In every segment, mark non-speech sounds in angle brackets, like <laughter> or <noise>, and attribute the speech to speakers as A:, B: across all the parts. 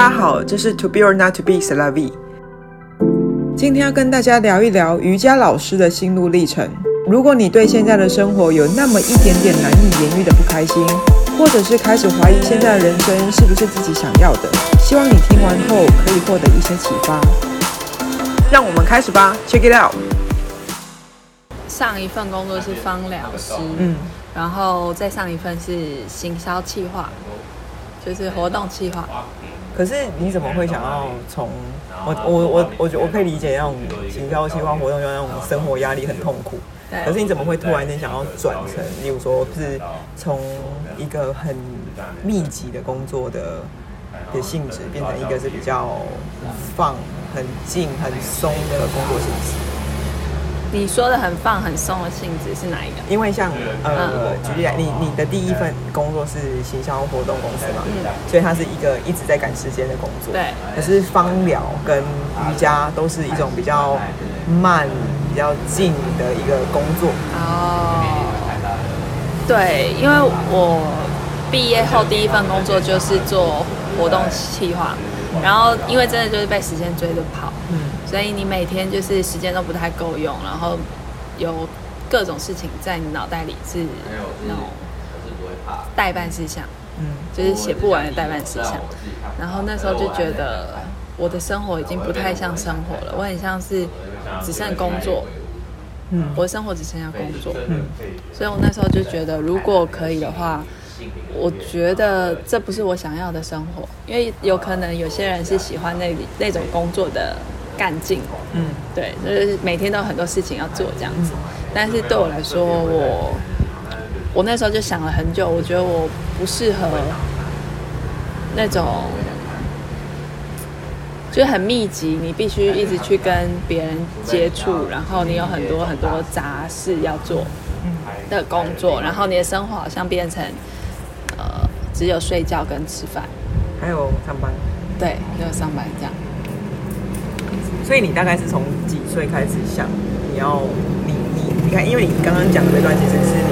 A: 大家好，这是 To Be or Not to Be C'est La Vie。今天要跟大家聊一聊瑜伽老师的心路历程。如果你对现在的生活有那么一点点难以言喻的不开心，或者是开始怀疑现在的人生是不是自己想要的，希望你听完后可以获得一些启发。让我们开始吧，Check it out。
B: 上一份工作是芳疗师，嗯，然后再上一份是行销企划，就是活动企划。
A: 可是你怎么会想要从我我我我我可以理解那种行销企划活动，就那种生活压力很痛苦。可是你怎么会突然间想要转成，例如说是从一个很密集的工作的的性质，变成一个是比较放、很静、很松的工作性质？
B: 你说的很放很松的性质是哪一个？
A: 因为像呃，举例来，你你的第一份工作是行销活动公司嘛，嗯，所以它是一个一直在赶时间的工作。
B: 对。
A: 可是芳疗跟瑜伽都是一种比较慢、比较静的一个工作。
B: 哦。对，因为我毕业后第一份工作就是做活动企划，然后因为真的就是被时间追着跑。嗯。所以你每天就是时间都不太够用，然后有各种事情在你脑袋里是那种代办事项，嗯，就是写不完的代办事项。然后那时候就觉得我的生活已经不太像生活了，我很像是只剩工作，嗯，我的生活只剩下工作，嗯，所以我那时候就觉得如果可以的话，我觉得这不是我想要的生活，因为有可能有些人是喜欢那那种工作的。干劲，嗯，对，就是每天都有很多事情要做这样子。但是对我来说，我我那时候就想了很久，我觉得我不适合那种，就是很密集，你必须一直去跟别人接触，然后你有很多很多杂事要做的工作，然后你的生活好像变成呃只有睡觉跟吃饭，
A: 还有上班，
B: 对，没有上班这样。
A: 所以你大概是从几岁开始想你要你你你看，因为你刚刚讲的那段其实是你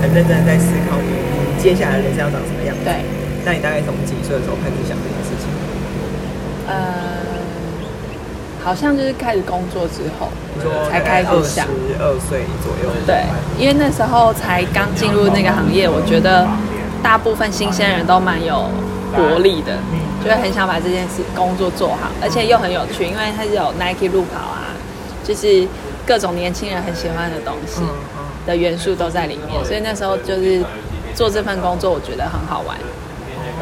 A: 很认真的在思考你接下来的人生要长什么样子。对。那你大概从几岁的时候开始想这件事情？
B: 呃，好像就是开始工作之后，才开始想。
A: 十二岁左右。
B: 对，因为那时候才刚进入那个行业，我觉得大部分新鲜人都蛮有活力的。就会很想把这件事工作做好，而且又很有趣，因为它是有 Nike 路跑啊，就是各种年轻人很喜欢的东西的元素都在里面，所以那时候就是做这份工作，我觉得很好玩。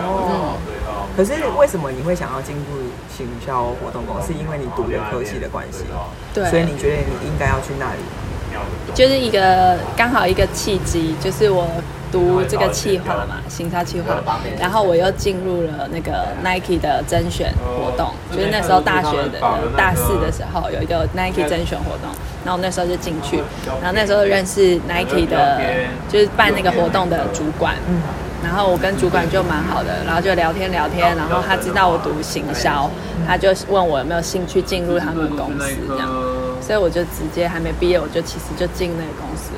A: 哦，可是为什么你会想要进入行销活动公司？是因为你读了科技的关系，对，所以你觉得你应该要去那里？
B: 就是一个刚好一个契机，就是我。读这个企划嘛，行销企划，然后我又进入了那个 Nike 的甄选活动，就是那时候大学的大四的时候有一个 Nike 甄选活动，然后那时候就进去，然后那时候认识 Nike 的，就是办那个活动的主管，然后我跟主管就蛮好的，然后就聊天聊天，然后他知道我读行销，他就问我有没有兴趣进入他们公司这样，所以我就直接还没毕业，我就其实就进那个公司了。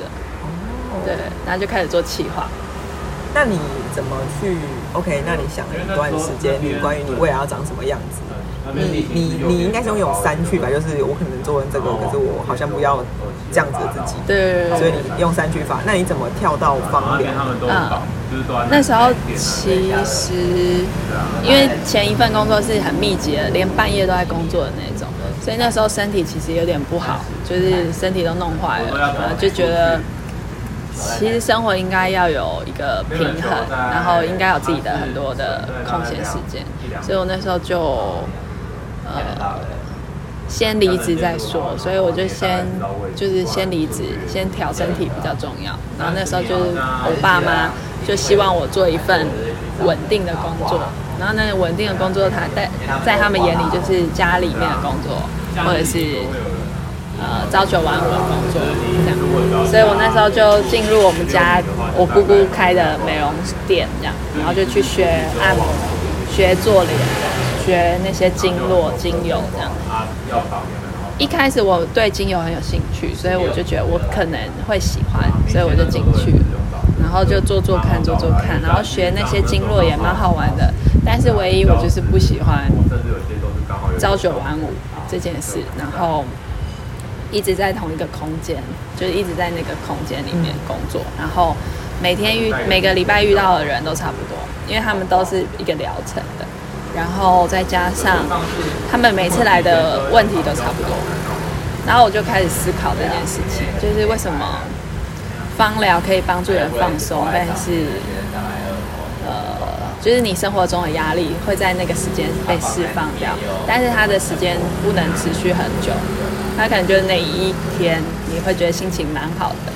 B: 对，然后就开始做企划。
A: 那你怎么去？OK，那你想了一段时间，你关于你未来要长什么样子？你你你应该是拥有三去吧？就是我可能做完这个，可是我好像不要这样子的自己。
B: 对。
A: 所以你用三去法。那你怎么跳到方疗？
B: 嗯，那时候其实因为前一份工作是很密集的，连半夜都在工作的那种，所以那时候身体其实有点不好，就是身体都弄坏了，就觉得。其实生活应该要有一个平衡，然后应该有自己的很多的空闲时间，所以我那时候就呃先离职再说，所以我就先就是先离职，先调身体比较重要。然后那时候就是我爸妈就希望我做一份稳定的工作，然后那稳定的工作，他在在他们眼里就是家里面的工作，或者是。呃，朝九晚五的工作这样，所以我那时候就进入我们家我姑姑开的美容店这样，然后就去学按摩，学做脸，学那些经络、精油这样。一开始我对精油很有兴趣，所以我就觉得我可能会喜欢，所以我就进去。然后就做做看，做做看，然后学那些经络也蛮好玩的。但是唯一我就是不喜欢朝九晚五这件事，然后一直在同一个空间，就是一直在那个空间里面工作，然后每天遇每个礼拜遇到。的人都差不多，因为他们都是一个疗程的，然后再加上他们每次来的问题都差不多，然后我就开始思考这件事情，就是为什么芳疗可以帮助人放松，但是呃。就是你生活中的压力会在那个时间被释放掉，但是它的时间不能持续很久，它可能就是那一天你会觉得心情蛮好的，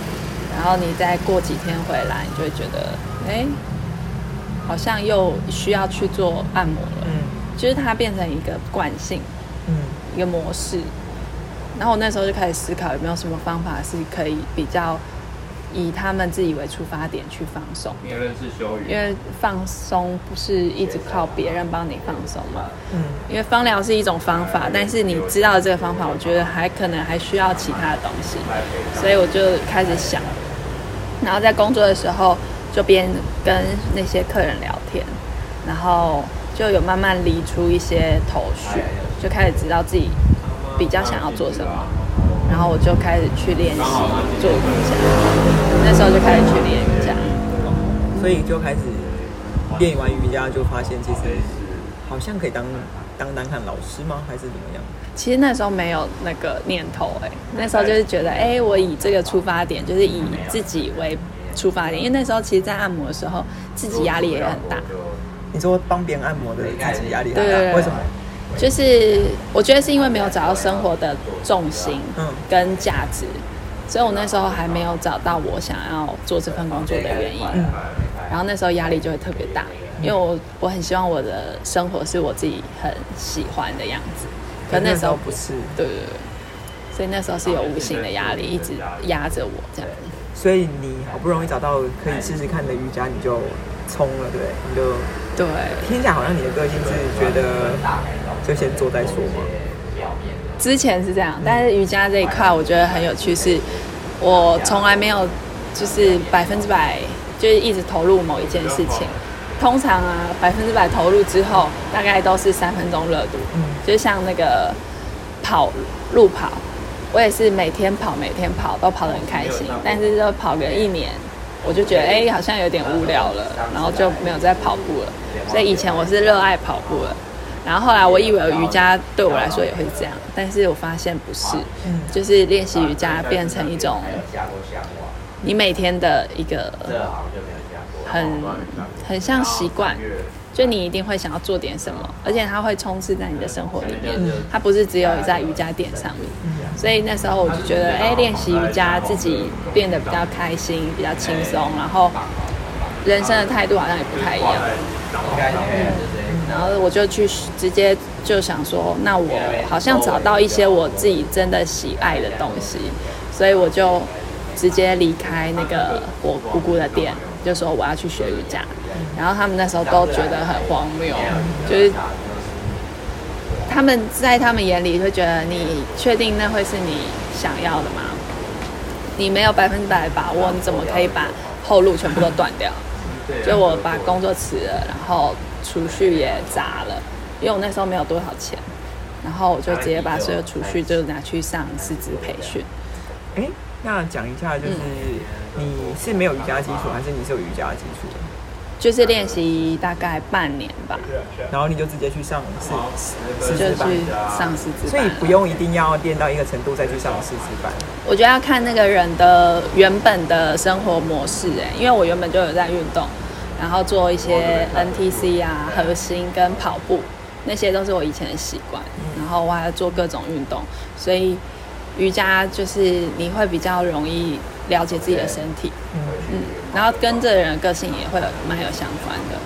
B: 然后你再过几天回来，你就会觉得，哎，好像又需要去做按摩了，嗯，就是它变成一个惯性，嗯，一个模式，然后我那时候就开始思考有没有什么方法是可以比较。以他们自己为出发点去放松，因为放松不是一直靠别人帮你放松嘛。嗯，因为芳疗是一种方法，但是你知道这个方法，我觉得还可能还需要其他的东西，所以我就开始想，然后在工作的时候就边跟那些客人聊天，然后就有慢慢理出一些头绪，就开始知道自己比较想要做什么。然后我就开始去练习做瑜伽，那时候就开始去练瑜伽，
A: 所以就开始练完瑜伽，就发现其实好像可以当当当看老师吗？还是怎么样？
B: 其实那时候没有那个念头哎、欸，那时候就是觉得哎、欸，我以这个出发点，就是以自己为出发点，因为那时候其实，在按摩的时候，自己压力也很大。
A: 你说帮别人按摩的自己压力很大，为什么？
B: 就是我觉得是因为没有找到生活的重心嗯。跟价值，所以我那时候还没有找到我想要做这份工作的原因，嗯。然后那时候压力就会特别大，因为我我很希望我的生活是我自己很喜欢的样子，可那时候不是，对对对，所以那时候是有无形的压力一直压着我这样，
A: 所以你好不容易找到可以试试看的瑜伽，你就冲了，对，你就
B: 对，
A: 听起来好像你的个性是觉得。就先做再说嘛。
B: 之前是这样，但是瑜伽这一块我觉得很有趣，是我从来没有就是百分之百就是一直投入某一件事情。通常啊，百分之百投入之后，大概都是三分钟热度。嗯，就像那个跑路跑，我也是每天跑，每天跑都跑得很开心，但是就跑个一年，我就觉得哎，好像有点无聊了，然后就没有再跑步了。所以以前我是热爱跑步的。然后后来，我以为瑜伽对我来说也会这样，但是我发现不是，就是练习瑜伽变成一种你每天的一个很很像习惯，就你一定会想要做点什么，而且它会充斥在你的生活里面，它不是只有在瑜伽垫上面。所以那时候我就觉得，哎，练习瑜伽自己变得比较开心，比较轻松，然后人生的态度好像也不太一样。嗯然后我就去直接就想说，那我好像找到一些我自己真的喜爱的东西，所以我就直接离开那个我姑姑的店，就说我要去学瑜伽。然后他们那时候都觉得很荒谬，就是他们在他们眼里会觉得，你确定那会是你想要的吗？你没有百分之百把握，你怎么可以把后路全部都断掉？就我把工作辞了，然后。储蓄也砸了，因为我那时候没有多少钱，然后我就直接把所有储蓄就拿去上师资培训。
A: 哎，那讲一下，就是你是没有瑜伽基础，还是你是有瑜伽基础？
B: 就是练习大概半年吧，
A: 然后你就直接去上师师
B: 资班，上师资班，
A: 所以不用一定要练到一个程度再去上师资班。
B: 我觉得要看那个人的原本的生活模式，哎，因为我原本就有在运动。然后做一些 NTC 啊、核心跟跑步，那些都是我以前的习惯。然后我还要做各种运动，所以瑜伽就是你会比较容易了解自己的身体，嗯，然后跟这人的个性也会有蛮有相关的。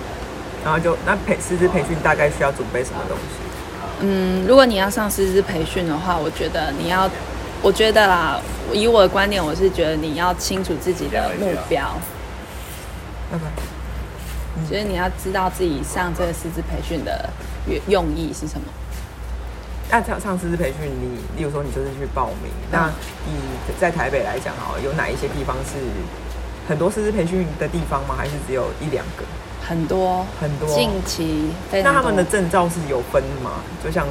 A: 然后就那培师资培训大概需要准备什么东西？
B: 嗯，如果你要上师资培训的话，我觉得你要，我觉得啦，以我的观点，我是觉得你要清楚自己的目标。拜拜。所以你要知道自己上这个师资培训的用意是什么？
A: 那上上师资培训，你例如说你就是去报名，那以在台北来讲哈，有哪一些地方是很多师资培训的地方吗？还是只有一两个？
B: 很多
A: 很多，
B: 近期非
A: 常。那他们的证照是有分吗？就像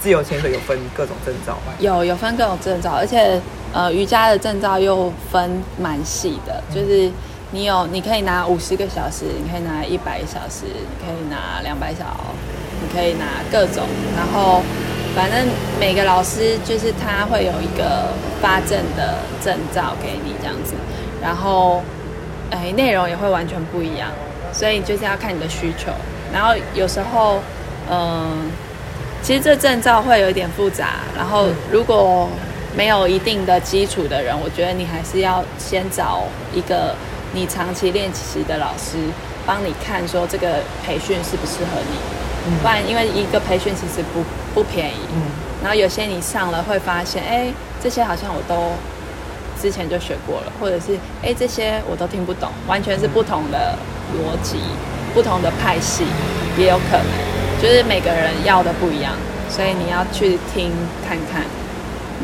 A: 自由潜水有分各种证照吗？
B: 有有分各种证照，而且呃瑜伽的证照又分蛮细的，嗯、就是你有你可以拿五十个小时，你可以拿一百小时，你可以拿两百小时，你可以拿各种，然后反正每个老师就是他会有一个发证的证照给你这样子，然后哎内容也会完全不一样。所以就是要看你的需求，然后有时候，嗯，其实这证照会有一点复杂，然后如果没有一定的基础的人，我觉得你还是要先找一个你长期练习的老师帮你看，说这个培训适不适合你，不然因为一个培训其实不不便宜，嗯然后有些你上了会发现，哎，这些好像我都。之前就学过了，或者是哎，这些我都听不懂，完全是不同的逻辑，不同的派系，也有可能，就是每个人要的不一样，所以你要去听看看。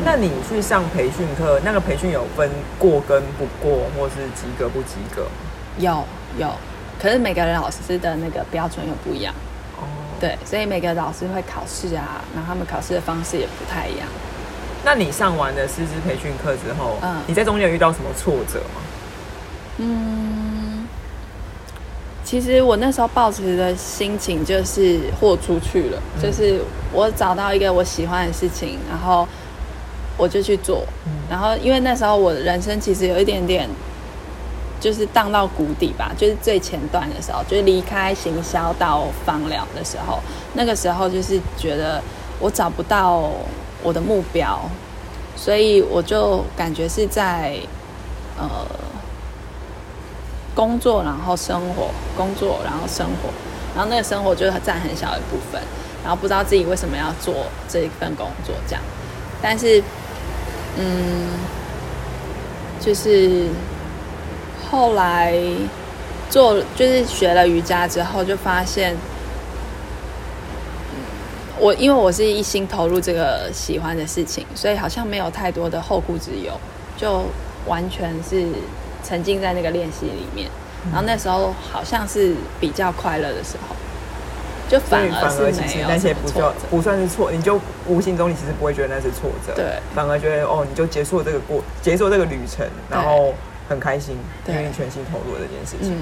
A: 那你去上培训课，那个培训有分过跟不过，或是及格不及格？
B: 有有，可是每个人老师的那个标准又不一样。哦，对，所以每个老师会考试啊，然后他们考试的方式也不太一样。
A: 那你上完了师资培训课之后，嗯，你在中间有遇到什么挫折吗？
B: 嗯，其实我那时候抱持的心情就是豁出去了，嗯，就是我找到一个我喜欢的事情，然后我就去做，嗯，然后因为那时候我的人生其实有一点点就是荡到谷底吧，就是最前段的时候，就是离开行销到芳疗的时候，那个时候就是觉得我找不到。我的目标，所以我就感觉是在呃工作，然后生活，工作然后生活，然后那个生活就占很小一部分，然后不知道自己为什么要做这一份工作这样，但是嗯，就是后来做就是学了瑜伽之后，就发现。我因为我是一心投入这个喜欢的事情，所以好像没有太多的后顾之忧，就完全是沉浸在那个练习里面。然后那时候好像是比较快乐的时候，就反而是没有那些不叫
A: 不算是错，你就无形中你其实不会觉得那是挫折，
B: 对，
A: 反而觉得哦，你就结束了这个过，结束了这个旅程，然后很开心，因为你全心投入了这件事情。嗯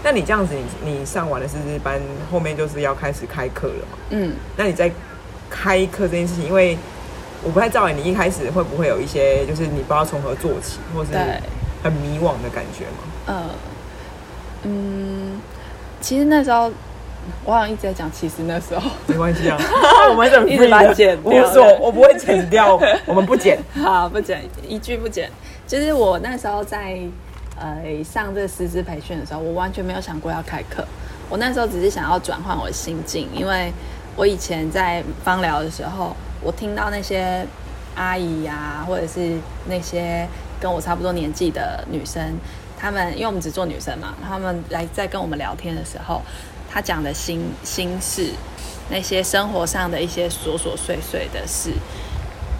A: 那你这样子你，你你上完了师资班，后面就是要开始开课了嘛？嗯。那你在开课这件事情，因为我不太知道你一开始会不会有一些，就是你不知道从何做起，或是很迷惘的感觉吗？呃，
B: 嗯，其实那时候我好像一直在讲，其实那时候
A: 没关系啊，<laughs> 我们怎么一直把它剪掉？我说我不会剪掉，我们不剪，<laughs>
B: 好，不剪，一句不剪。就是我那时候在。呃，上这师资培训的时候，我完全没有想过要开课。我那时候只是想要转换我的心境，因为我以前在芳疗的时候，我听到那些阿姨呀、啊，或者是那些跟我差不多年纪的女生，她们因为我们只做女生嘛，她们来在跟我们聊天的时候，她讲的心心事，那些生活上的一些琐琐碎碎的事，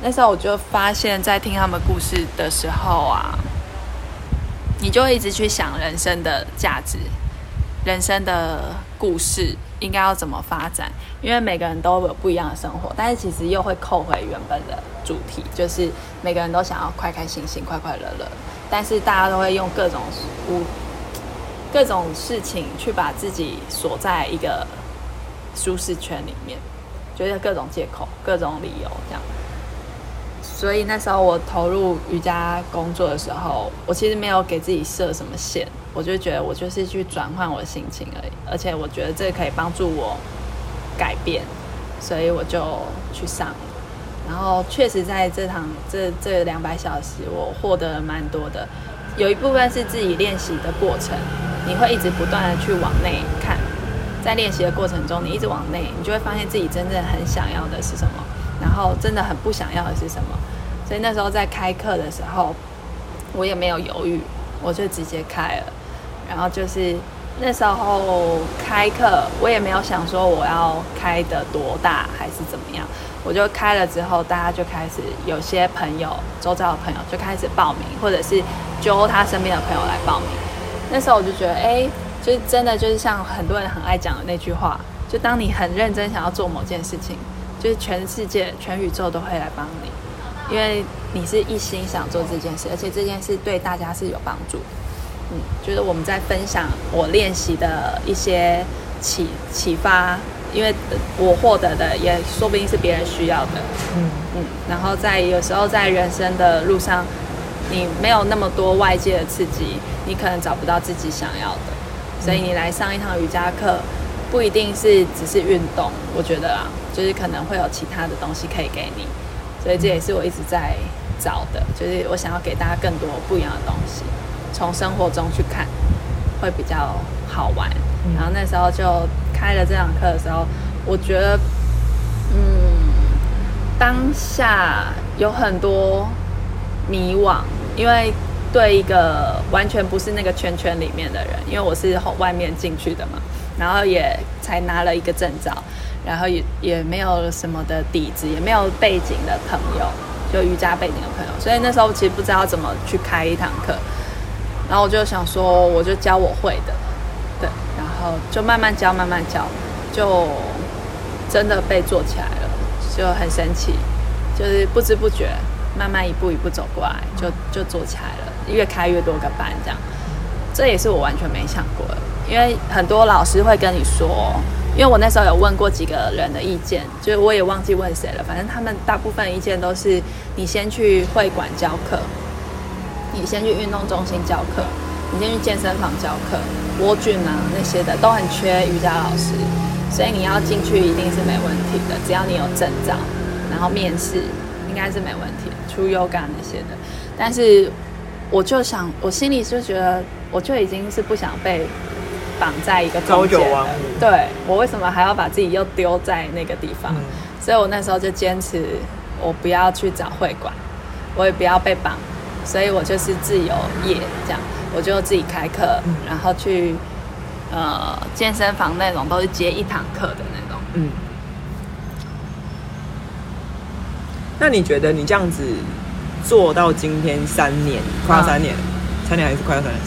B: 那时候我就发现，在听他们故事的时候啊。你就会一直去想人生的价值，人生的故事应该要怎么发展？因为每个人都有不一样的生活，但是其实又会扣回原本的主题，就是每个人都想要快开心心、快快乐乐，但是大家都会用各种无各种事情去把自己锁在一个舒适圈里面，觉得各种借口、各种理由这样。所以那时候我投入瑜伽工作的时候，我其实没有给自己设什么线，我就觉得我就是去转换我的心情而已，而且我觉得这可以帮助我改变，所以我就去上了。然后确实在这堂这这两百小时，我获得了蛮多的，有一部分是自己练习的过程，你会一直不断的去往内看，在练习的过程中，你一直往内，你就会发现自己真正很想要的是什么。然后真的很不想要的是什么？所以那时候在开课的时候，我也没有犹豫，我就直接开了。然后就是那时候开课，我也没有想说我要开得多大还是怎么样，我就开了之后，大家就开始有些朋友，周遭的朋友就开始报名，或者是揪他身边的朋友来报名。那时候我就觉得，哎，就是真的就是像很多人很爱讲的那句话，就当你很认真想要做某件事情，就是全世界、全宇宙都会来帮你，因为你是一心想做这件事，而且这件事对大家是有帮助。嗯，就是我们在分享我练习的一些启启发，因为我获得的也说不定是别人需要的。嗯嗯，然后在有时候在人生的路上，你没有那么多外界的刺激，你可能找不到自己想要的，所以你来上一堂瑜伽课，不一定是只是运动，我觉得啊，就是可能会有其他的东西可以给你，所以这也是我一直在找的，就是我想要给大家更多不一样的东西，从生活中去看，会比较好玩。然后那时候就开了这堂课的时候，我觉得，嗯，当下有很多迷惘。因为对一个完全不是那个圈圈里面的人，因为我是从外面进去的嘛，然后也才拿了一个证照，然后也也没有什么的底子，也没有背景的朋友，就瑜伽背景的朋友，所以那时候其实不知道怎么去开一堂课，然后我就想说，我就教我会的，对，然后就慢慢教，慢慢教，就真的被做起来了，就很神奇，就是不知不觉。慢慢一步一步走过来，就就做起来了。越开越多个班，这样，这也是我完全没想过的。因为很多老师会跟你说，因为我那时候有问过几个人的意见，就是我也忘记问谁了。反正他们大部分意见都是：你先去会馆教课，你先去运动中心教课，你先去健身房教课。窝俊啊那些的都很缺瑜伽老师，所以你要进去一定是没问题的，只要你有证照，然后面试。应该是没问题，出 Yoga 那些的，但是我就想，我心里就觉得，我就已经是不想被绑在一个朝九晚五。对，我为什么还要把自己又丢在那个地方？嗯、所以我那时候就坚持，我不要去找会馆，我也不要被绑，所以我就是自由业这样，我就自己开课，嗯、然后去呃健身房那种都是接一堂课的那种，嗯。
A: 那你觉得你这样子做到今天三年，快要三年，啊、三年还是快要三年？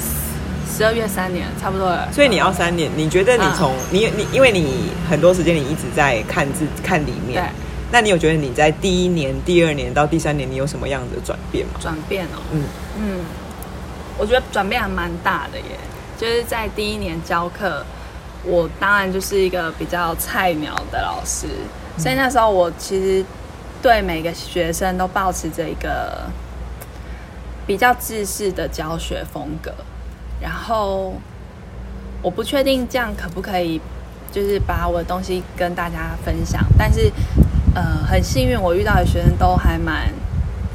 B: 十二月三年，差不多了。
A: 所以你要三年，你觉得你从、啊、你你，因为你很多时间你一直在看字看里面，对。那你有觉得你在第一年、第二年到第三年，你有什么样的转变吗？
B: 转变哦，嗯嗯，我觉得转变还蛮大的耶。就是在第一年教课，我当然就是一个比较菜鸟的老师，嗯、所以那时候我其实。对每个学生都保持着一个比较制式的教学风格，然后我不确定这样可不可以，就是把我的东西跟大家分享。但是，呃，很幸运我遇到的学生都还蛮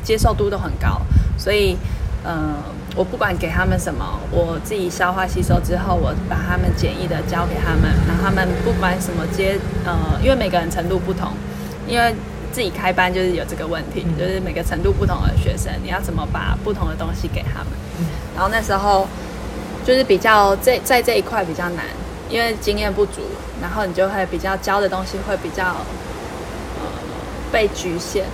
B: 接受度都很高，所以，呃，我不管给他们什么，我自己消化吸收之后，我把他们简易的教给他们，然后他们不管什么接，呃，因为每个人程度不同，因为。自己开班就是有这个问题，就是每个程度不同的学生，你要怎么把不同的东西给他们？然后那时候就是比较在在这一块比较难，因为经验不足，然后你就会比较教的东西会比较呃被局限，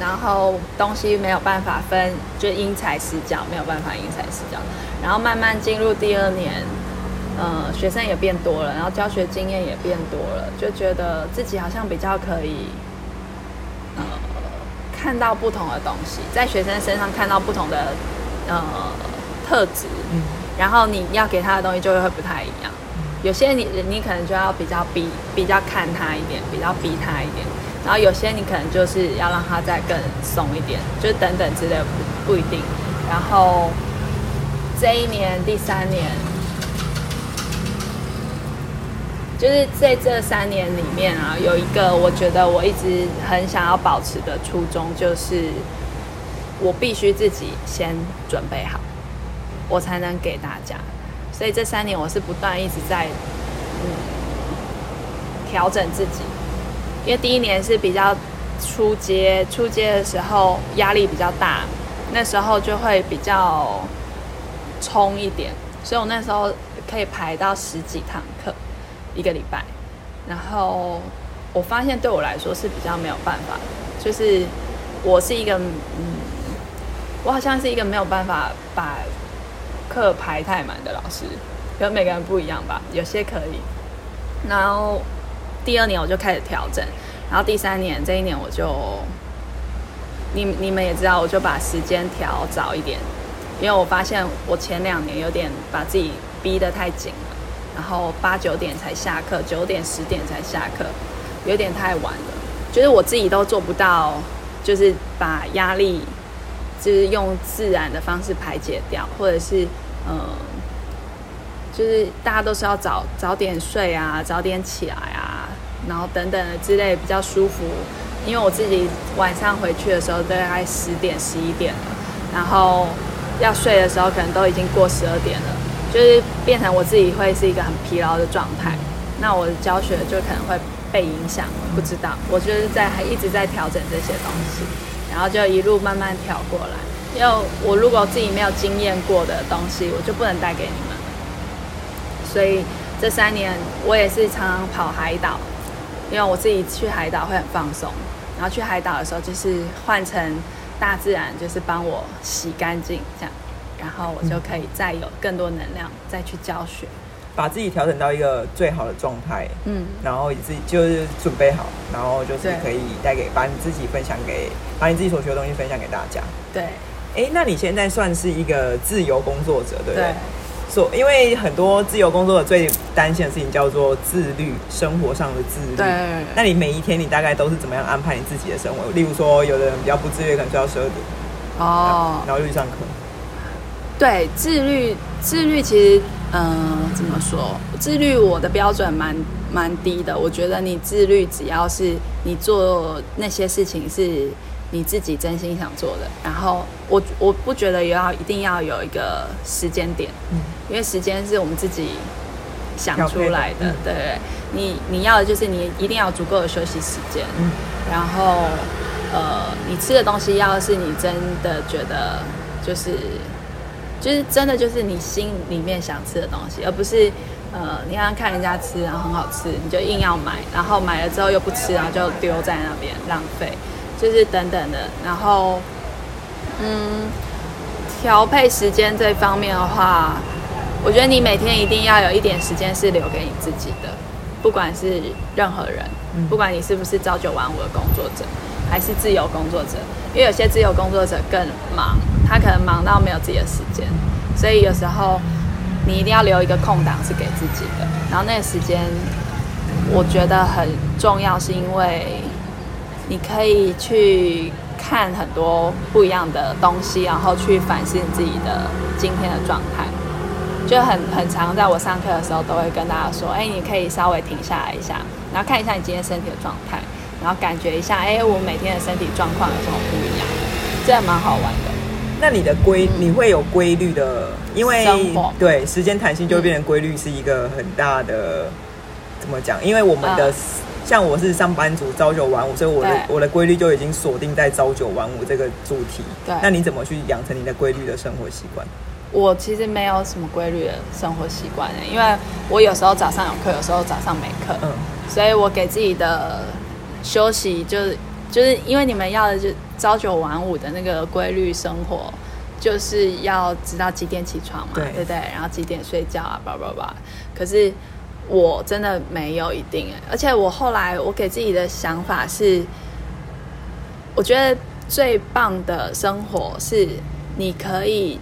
B: 然后东西没有办法分，就因材施教，没有办法因材施教。然后慢慢进入第二年，呃，学生也变多了，然后教学经验也变多了，就觉得自己好像比较可以。呃，看到不同的东西，在学生身上看到不同的呃特质，嗯，然后你要给他的东西就会不太一样。嗯、有些你你可能就要比较逼，比较看他一点，比较逼他一点。然后有些你可能就是要让他再更松一点，就等等之类不不一定。然后这一年第三年。就是在这三年里面啊，有一个我觉得我一直很想要保持的初衷，就是我必须自己先准备好，我才能给大家。所以这三年我是不断一直在嗯调整自己，因为第一年是比较初阶，初阶的时候压力比较大，那时候就会比较冲一点，所以我那时候可以排到十几堂课。一个礼拜，然后我发现对我来说是比较没有办法，就是我是一个嗯，我好像是一个没有办法把课排太满的老师，可能每个人不一样吧，有些可以。然后第二年我就开始调整，然后第三年这一年我就，你你们也知道，我就把时间调早一点，因为我发现我前两年有点把自己逼得太紧了，然后八九点才下课，九点十点才下课，有点太晚了，觉得我自己都做不到，就是把压力就是用自然的方式排解掉，或者是嗯。就是大家都是要早早点睡啊，早点起来啊，然后等等的之类比较舒服。因为我自己晚上回去的时候大概十点十一点了，然后要睡的时候可能都已经过十二点了，就是变成我自己会是一个很疲劳的状态。那我的教学就可能会被影响，不知道。我就是在还一直在调整这些东西，然后就一路慢慢调过来。因为我如果自己没有经验过的东西，我就不能带给你们。所以这三年我也是常常跑海岛，因为我自己去海岛会很放松，然后去海岛的时候就是换成大自然，就是帮我洗干净这样，然后我就可以再有更多能量再去教学，
A: 把自己调整到一个最好的状态，嗯，然后你自己就是准备好，然后就是可以带给把你自己分享给把你自己所学的东西分享给大家。
B: 对，
A: 哎，那你现在算是一个自由工作者，对不对？对所因为很多自由工作者最担心的事情叫做自律，生活上的自律。
B: 对。
A: 那你每一天你大概都是怎么样安排你自己的生活？例如说，有的人比较不自律，可能睡到十二点。哦。然后就去上课。
B: 对，自律，自律其实，嗯、呃，怎么说？自律我的标准蛮蛮低的。我觉得你自律，只要是你做那些事情是。你自己真心想做的，然后我我不觉得要一定要有一个时间点，嗯，因为时间是我们自己想出来的，嗯、对，你你要的就是你一定要足够的休息时间，嗯，然后呃，你吃的东西要是你真的觉得就是就是真的就是你心里面想吃的东西，而不是呃你刚看人家吃然后很好吃，你就硬要买，然后买了之后又不吃，然后就丢在那边浪费。就是等等的，然后，嗯，调配时间这方面的话，我觉得你每天一定要有一点时间是留给你自己的，不管是任何人，不管你是不是朝九晚五的工作者，还是自由工作者，因为有些自由工作者更忙，他可能忙到没有自己的时间，所以有时候你一定要留一个空档是给自己的，然后那个时间我觉得很重要，是因为。你可以去看很多不一样的东西，然后去反思你自己的今天的状态。就很很常，在我上课的时候，都会跟大家说：“哎，你可以稍微停下来一下，然后看一下你今天身体的状态，然后感觉一下，哎，我每天的身体状况有什么不一样？这蛮好玩的。”
A: 那你的规，你会有规律的，因为对时间弹性就会变成规律，是一个很大的怎么讲？因为我们的。呃像我是上班族，朝九晚五，所以我的我的规律就已经锁定在朝九晚五这个主题。对，那你怎么去养成你的规律的生活习惯？
B: 我其实没有什么规律的生活习惯，因为我有时候早上有课，有时候早上没课，嗯，所以我给自己的休息就是就是因为你们要的就朝九晚五的那个规律生活，就是要知道几点起床嘛，对，不对？然后几点睡觉啊，叭叭叭。可是。我真的没有一定，而且我后来我给自己的想法是，我觉得最棒的生活是你可以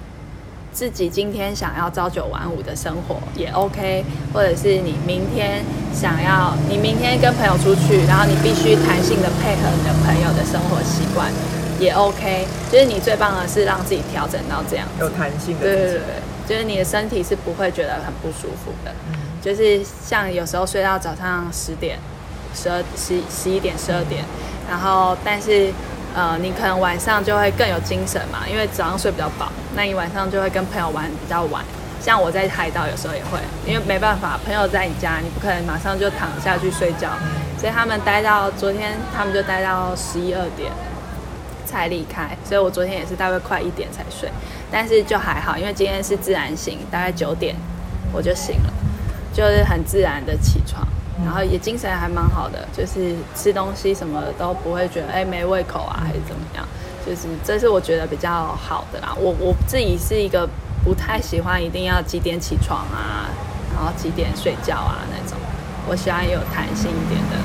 B: 自己今天想要朝九晚五的生活也 OK，或者是你明天想要你明天跟朋友出去，然后你必须弹性的配合你的朋友的生活习惯也 OK，就是你最棒的是让自己调整到这样
A: 有弹性的，
B: 对对对，就是你的身体是不会觉得很不舒服的。就是像有时候睡到早上十点、十二、十十一点、十二点，然后但是呃，你可能晚上就会更有精神嘛，因为早上睡比较饱，那你晚上就会跟朋友玩比较晚。像我在海岛有时候也会，因为没办法，朋友在你家，你不可能马上就躺下去睡觉，所以他们待到昨天，他们就待到十一二点才离开，所以我昨天也是大概快一点才睡，但是就还好，因为今天是自然醒，大概九点我就醒了。就是很自然的起床，然后也精神还蛮好的，就是吃东西什么都不会觉得哎没胃口啊还是怎么样，就是这是我觉得比较好的啦。我我自己是一个不太喜欢一定要几点起床啊，然后几点睡觉啊那种，我喜欢有弹性一点的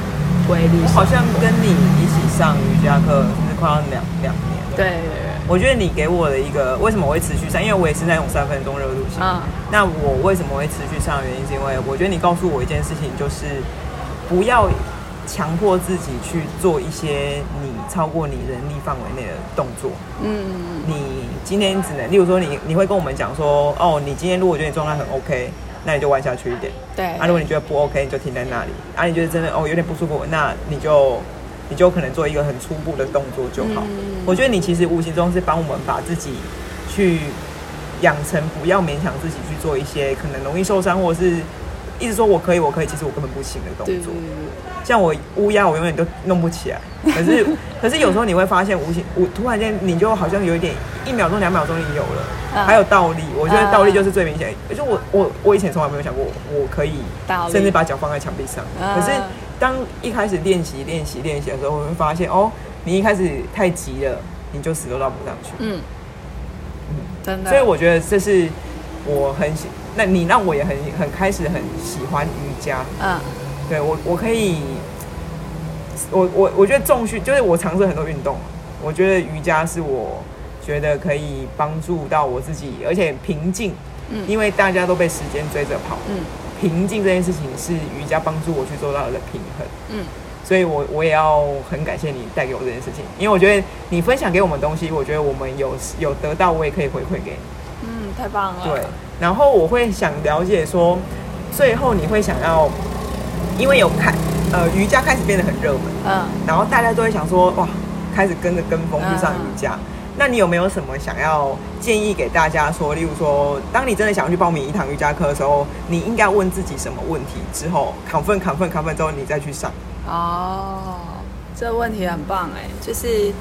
B: 规律。
A: 好像跟你一起上瑜伽课，就是快要两两年。
B: 对。
A: 我觉得你给我的一个为什么我会持续上，因为我也是那种三分钟热度型。嗯。那我为什么会持续上的原因，是因为我觉得你告诉我一件事情，就是不要强迫自己去做一些你超过你能力范围内的动作。嗯。你今天只能，例如说你你会跟我们讲说，哦，你今天如果觉得你状态很 OK，那你就弯下去一点。
B: 对。
A: 啊，如果你觉得不 OK，你就停在那里。啊，你觉得真的哦有点不舒服，那你就。你就可能做一个很初步的动作就好。嗯、我觉得你其实无形中是帮我们把自己去养成，不要勉强自己去做一些可能容易受伤，或者是一直说我可以，我可以，其实我根本不行的动作。像我乌鸦，我永远都弄不起来。可是，可是有时候你会发现，无形，我突然间你就好像有一点，一秒钟、两秒钟你有了。嗯、还有倒立，我觉得倒立就是最明显。就我，我，我以前从来没有想过我可以，甚至把脚放在墙壁上。可是。当一开始练习、练习、练习的时候，我会发现哦，你一开始太急了，你就死都绕不上去。嗯嗯，真的。所以我觉得这是我很喜，那你让我也很很开始很喜欢瑜伽。嗯，对我我可以，我我我觉得重训就是我尝试很多运动，我觉得瑜伽是我觉得可以帮助到我自己，而且平静。嗯，因为大家都被时间追着跑。嗯。平静这件事情是瑜伽帮助我去做到的平衡，嗯，所以我我也要很感谢你带给我这件事情，因为我觉得你分享给我们东西，我觉得我们有有得到，我也可以回馈给你，
B: 嗯，太棒了，
A: 对，然后我会想了解说，最后你会想要，因为有开呃瑜伽开始变得很热门，嗯，然后大家都会想说哇，开始跟着跟风去上瑜伽。嗯那你有没有什么想要建议给大家说？例如说，当你真的想要去报名一堂瑜伽课的时候，你应该问自己什么问题？之后亢奋、亢奋、亢奋之后，你再去上。
B: 哦，这个问题很棒哎，就是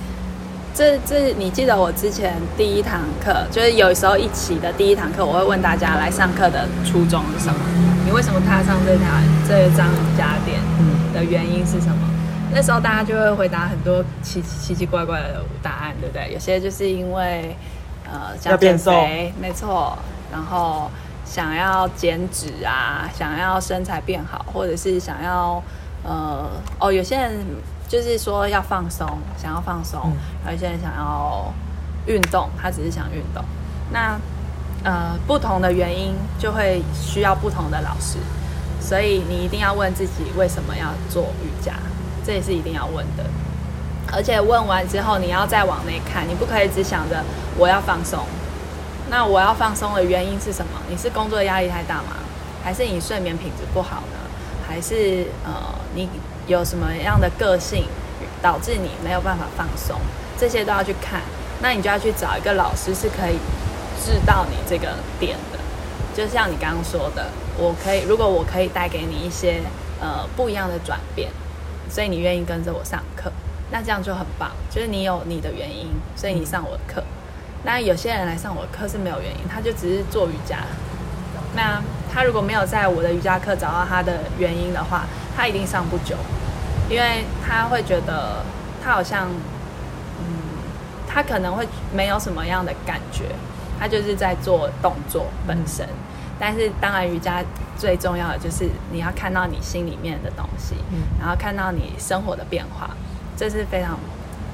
B: 这这，你记得我之前第一堂课，就是有时候一起的第一堂课，我会问大家来上课的初衷是什么？你为什么踏上这条这张瑜伽垫的原因是什么？那时候大家就会回答很多奇奇奇怪怪的答案，对不对？有些就是因为呃想减肥，没错，然后想要减脂啊，想要身材变好，或者是想要呃哦，有些人就是说要放松，想要放松，有些人想要运动，他只是想运动。那呃不同的原因就会需要不同的老师，所以你一定要问自己为什么要做瑜伽。这也是一定要问的，而且问完之后，你要再往内看，你不可以只想着我要放松。那我要放松的原因是什么？你是工作压力太大吗？还是你睡眠品质不好呢？还是呃你有什么样的个性导致你没有办法放松？这些都要去看。那你就要去找一个老师是可以知道你这个点的。就像你刚刚说的，我可以，如果我可以带给你一些呃不一样的转变。所以你愿意跟着我上课，那这样就很棒。就是你有你的原因，所以你上我的课。那有些人来上我的课是没有原因，他就只是做瑜伽。那他如果没有在我的瑜伽课找到他的原因的话，他一定上不久，因为他会觉得他好像，嗯，他可能会没有什么样的感觉，他就是在做动作本身。但是当然，瑜伽最重要的就是你要看到你心里面的东西，嗯、然后看到你生活的变化，这是非常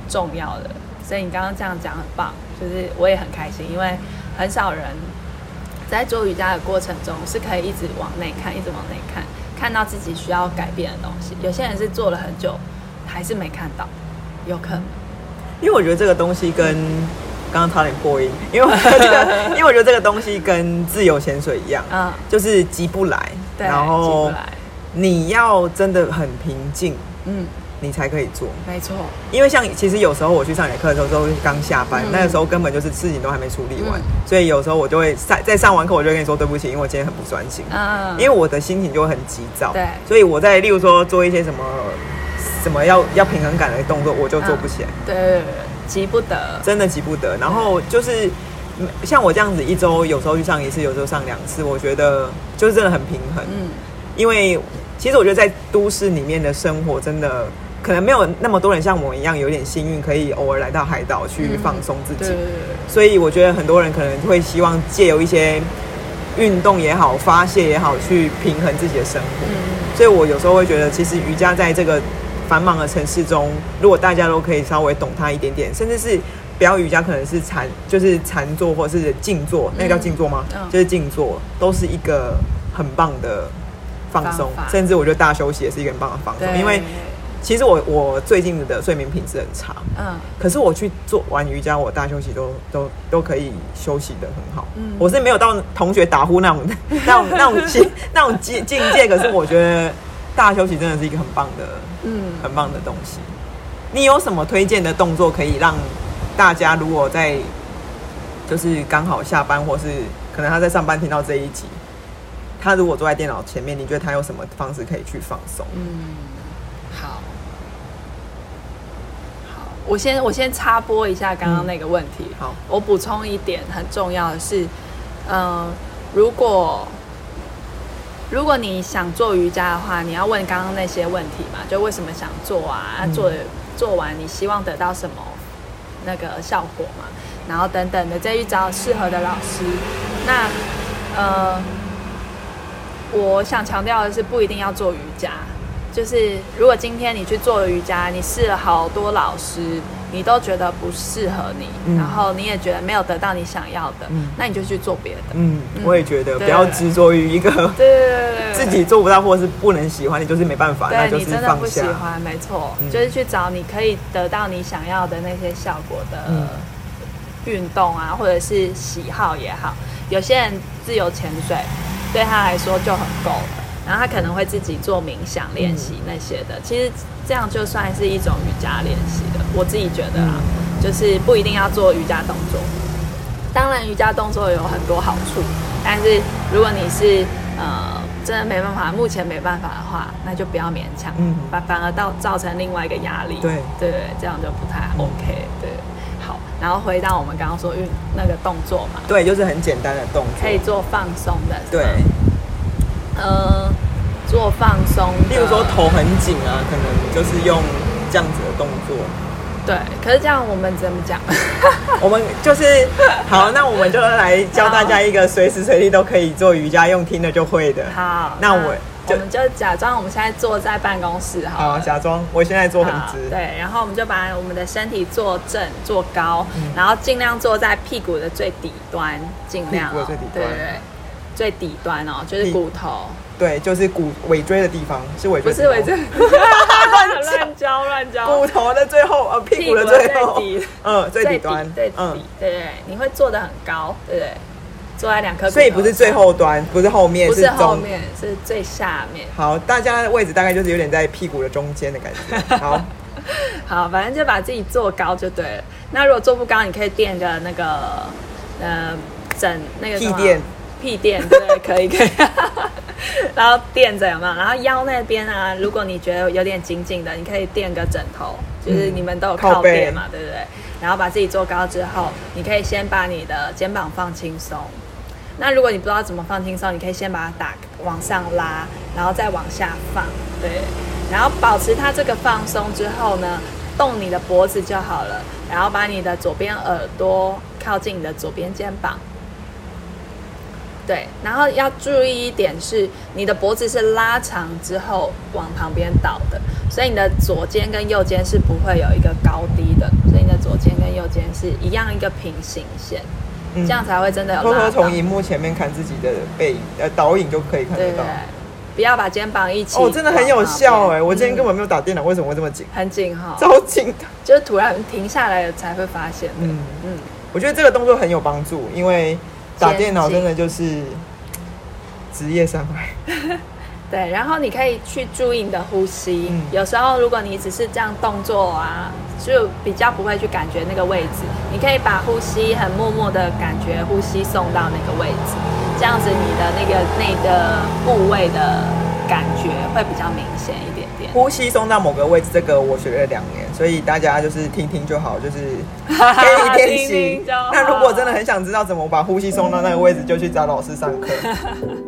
B: 重要的。所以你刚刚这样讲很棒，就是我也很开心，因为很少人在做瑜伽的过程中是可以一直往内看，一直往内看，看到自己需要改变的东西。有些人是做了很久还是没看到，有可能，
A: 因为我觉得这个东西跟。刚刚差点破音，因为我觉得这个，因为我觉得这个东西跟自由潜水一样，嗯，就是急不来，
B: 对，
A: 然后你要真的很平静，嗯，你才可以做，
B: 没错。
A: 因为像其实有时候我去上你的课的时候，都刚下班，那个时候根本就是事情都还没处理完，所以有时候我就会在在上完课，我就跟你说对不起，因为我今天很不专心，嗯，因为我的心情就会很急躁，对，所以我在例如说做一些什么什么要要平衡感的动作，我就做不起来，
B: 对。急不得，
A: 真的急不得。然后就是像我这样子，一周有时候去上一次，有时候上两次，我觉得就是真的很平衡。嗯，因为其实我觉得在都市里面的生活，真的可能没有那么多人像我一样有点幸运，可以偶尔来到海岛去放松自己。嗯、所以我觉得很多人可能会希望借由一些运动也好、发泄也好，去平衡自己的生活。嗯、所以我有时候会觉得，其实瑜伽在这个繁忙的城市中，如果大家都可以稍微懂它一点点，甚至是。不要瑜伽，可能是禅，就是禅坐或是静坐，那个叫静坐吗？嗯、就是静坐，都是一个很棒的放松。甚至我觉得大休息也是一个很棒的放松，因为其实我我最近的睡眠品质很差，嗯，可是我去做完瑜伽，我大休息都都都可以休息的很好。嗯，我是没有到同学打呼那种 <laughs> 那种那种境那种境境界，可是我觉得大休息真的是一个很棒的，嗯，很棒的东西。你有什么推荐的动作可以让？大家如果在就是刚好下班，或是可能他在上班听到这一集，他如果坐在电脑前面，你觉得他有什么方式可以去放松？
B: 嗯，好，好，我先我先插播一下刚刚那个问题。嗯、好，我补充一点很重要的是，嗯、呃，如果如果你想做瑜伽的话，你要问刚刚那些问题嘛，就为什么想做啊？做、嗯、做完你希望得到什么？那个效果嘛，然后等等的再去找适合的老师。那呃，我想强调的是，不一定要做瑜伽。就是如果今天你去做瑜伽，你试了好多老师，你都觉得不适合你，嗯、然后你也觉得没有得到你想要的，嗯、那你就去做别的。
A: 嗯，我也觉得不要执着于一个对 <laughs> 自己做不到或者是不能喜欢，你就是没办法，
B: 对
A: 那就是
B: 你真的不喜欢，没错，嗯、就是去找你可以得到你想要的那些效果的运动啊，或者是喜好也好。有些人自由潜水对他来说就很够了。然后他可能会自己做冥想练习那些的，其实这样就算是一种瑜伽练习的。我自己觉得啊，就是不一定要做瑜伽动作。当然，瑜伽动作有很多好处，但是如果你是呃真的没办法，目前没办法的话，那就不要勉强，嗯，反反而到造成另外一个压力。
A: 对
B: 对对，这样就不太 OK。对，好，然后回到我们刚刚说运那个动作嘛，
A: 对，就是很简单的动作，
B: 可以做放松的，
A: 对。
B: 呃，做放松，
A: 例如说头很紧啊，可能就是用这样子的动作。
B: 对，可是这样我们怎么讲？<laughs>
A: 我们就是好，那我们就来教大家一个随时随地都可以做瑜伽，用听的就会的。
B: 好，
A: 那我
B: 我们就假装我们现在坐在办公室，好，
A: 好，假装我现在坐很直。
B: 对，然后我们就把我们的身体坐正、坐高，嗯、然后尽量坐在屁股的最底端，尽量、哦、最底端。对对对。最底端哦，就是骨头，
A: 对，就是骨尾椎的地方，是尾椎，
B: 不是尾椎，<laughs> 乱交乱交，
A: 骨头的最后，呃，屁股的最后，<laughs> 嗯，最底端，
B: 最底，对对对，你会坐的很高，对不对？坐在两颗，
A: 所以不是最后端，不是后面，
B: 不是后面，是最下面。
A: 好，大家的位置大概就是有点在屁股的中间的感觉。<laughs> 好，
B: 好，反正就把自己坐高就对了。那如果坐不高，你可以垫个那个，呃，枕那个
A: 屁垫。
B: 屁垫对，可以可以，<laughs> 然后垫着有没有？然后腰那边啊，如果你觉得有点紧紧的，你可以垫个枕头，就是你们都有靠垫嘛，对不对？然后把自己坐高之后，你可以先把你的肩膀放轻松。那如果你不知道怎么放轻松，你可以先把它打往上拉，然后再往下放，对。然后保持它这个放松之后呢，动你的脖子就好了。然后把你的左边耳朵靠近你的左边肩膀。对，然后要注意一点是，你的脖子是拉长之后往旁边倒的，所以你的左肩跟右肩是不会有一个高低的，所以你的左肩跟右肩是一样一个平行线，嗯、这样才会真的有拉。
A: 偷偷从荧幕前面看自己的背影，呃，导影就可以看得到。
B: 不要把肩膀一起。
A: 哦，真的很有效哎！我今天根本没有打电脑，为什么会这么紧？
B: 很紧哈，
A: 超紧，
B: 就是突然停下来了才会发现。嗯嗯，
A: 嗯我觉得这个动作很有帮助，因为。打电脑真的就是职业伤害。<laughs>
B: 对，然后你可以去注意你的呼吸。嗯、有时候如果你只是这样动作啊，就比较不会去感觉那个位置。你可以把呼吸很默默的感觉，呼吸送到那个位置，这样子你的那个那个部位的感觉会比较明显一点点。
A: 呼吸送到某个位置，这个我学了两年，所以大家就是听听就好，就是可以练习。那如果真的很想知道怎么把呼吸送到那个位置，就去找老师上课。<laughs>